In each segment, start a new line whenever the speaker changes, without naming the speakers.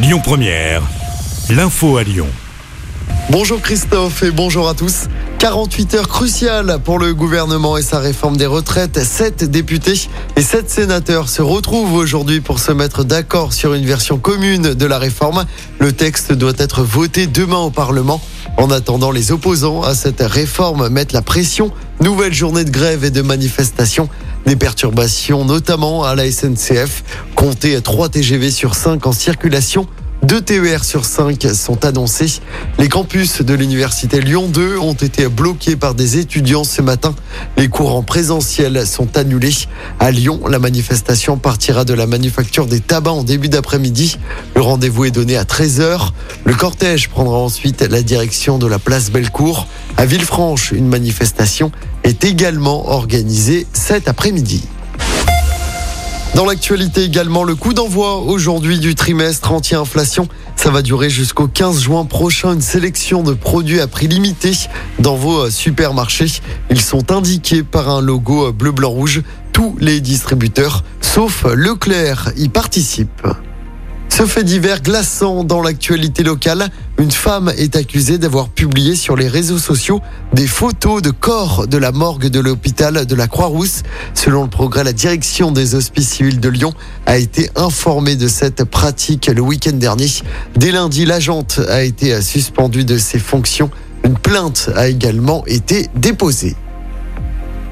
Lyon Première, l'info à Lyon.
Bonjour Christophe et bonjour à tous. 48 heures cruciales pour le gouvernement et sa réforme des retraites. Sept députés et sept sénateurs se retrouvent aujourd'hui pour se mettre d'accord sur une version commune de la réforme. Le texte doit être voté demain au Parlement. En attendant, les opposants à cette réforme mettent la pression. Nouvelle journée de grève et de manifestation. Des perturbations notamment à la SNCF. Comptez 3 TGV sur 5 en circulation. Deux TER sur 5 sont annoncés. Les campus de l'université Lyon 2 ont été bloqués par des étudiants ce matin. Les cours en présentiel sont annulés. À Lyon, la manifestation partira de la manufacture des tabacs en début d'après-midi. Le rendez-vous est donné à 13h. Le cortège prendra ensuite la direction de la place Bellecour. À Villefranche, une manifestation est également organisée cet après-midi. Dans l'actualité également, le coup d'envoi aujourd'hui du trimestre anti-inflation. Ça va durer jusqu'au 15 juin prochain. Une sélection de produits à prix limité dans vos supermarchés. Ils sont indiqués par un logo bleu, blanc, rouge. Tous les distributeurs, sauf Leclerc, y participent. Ce fait divers glaçant dans l'actualité locale, une femme est accusée d'avoir publié sur les réseaux sociaux des photos de corps de la morgue de l'hôpital de la Croix-Rousse. Selon le progrès, la direction des hospices civils de Lyon a été informée de cette pratique le week-end dernier. Dès lundi, l'agente a été suspendue de ses fonctions. Une plainte a également été déposée.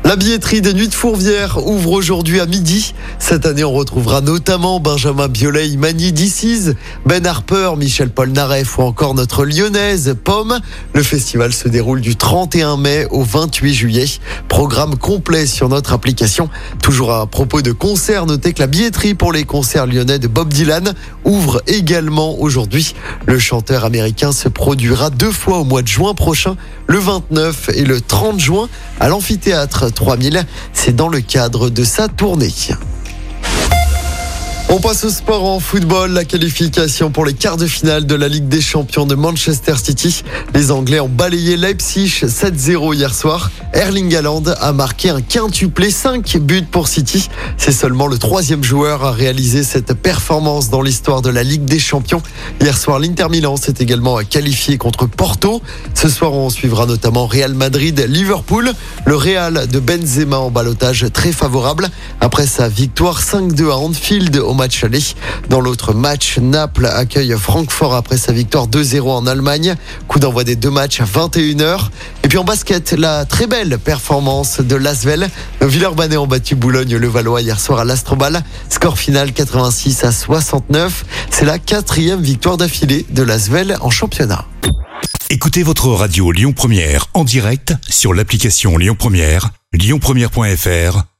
La billetterie des Nuits de Fourvière ouvre aujourd'hui à midi. Cette année, on retrouvera notamment Benjamin Biolay, Mani Dicise, Ben Harper, Michel Polnareff ou encore notre lyonnaise Pomme. Le festival se déroule du 31 mai au 28 juillet. Programme complet sur notre application. Toujours à propos de concerts, notez que la billetterie pour les concerts lyonnais de Bob Dylan ouvre également aujourd'hui. Le chanteur américain se produira deux fois au mois de juin prochain, le 29 et le 30 juin à l'amphithéâtre 3000. C'est dans le cadre de sa tournée. On passe au sport en football, la qualification pour les quarts de finale de la Ligue des Champions de Manchester City. Les Anglais ont balayé Leipzig 7-0 hier soir. Erling Haaland a marqué un quintuplé, 5 buts pour City. C'est seulement le troisième joueur à réaliser cette performance dans l'histoire de la Ligue des Champions. Hier soir, l'Inter Milan s'est également qualifié contre Porto. Ce soir, on suivra notamment Real Madrid, Liverpool. Le Real de Benzema en balotage très favorable après sa victoire 5-2 à Anfield au match Dans l'autre match, Naples accueille Francfort après sa victoire 2-0 en Allemagne. Coup d'envoi des deux matchs à 21h. Et puis en basket, la très belle performance de Lasvel. Villeurbanne ont battu Boulogne-le-Valois hier soir à l'Astrobal. Score final 86 à 69. C'est la quatrième victoire d'affilée de Lasvel en championnat.
Écoutez votre radio Lyon Première en direct sur l'application Lyon Première, lyonpremière.fr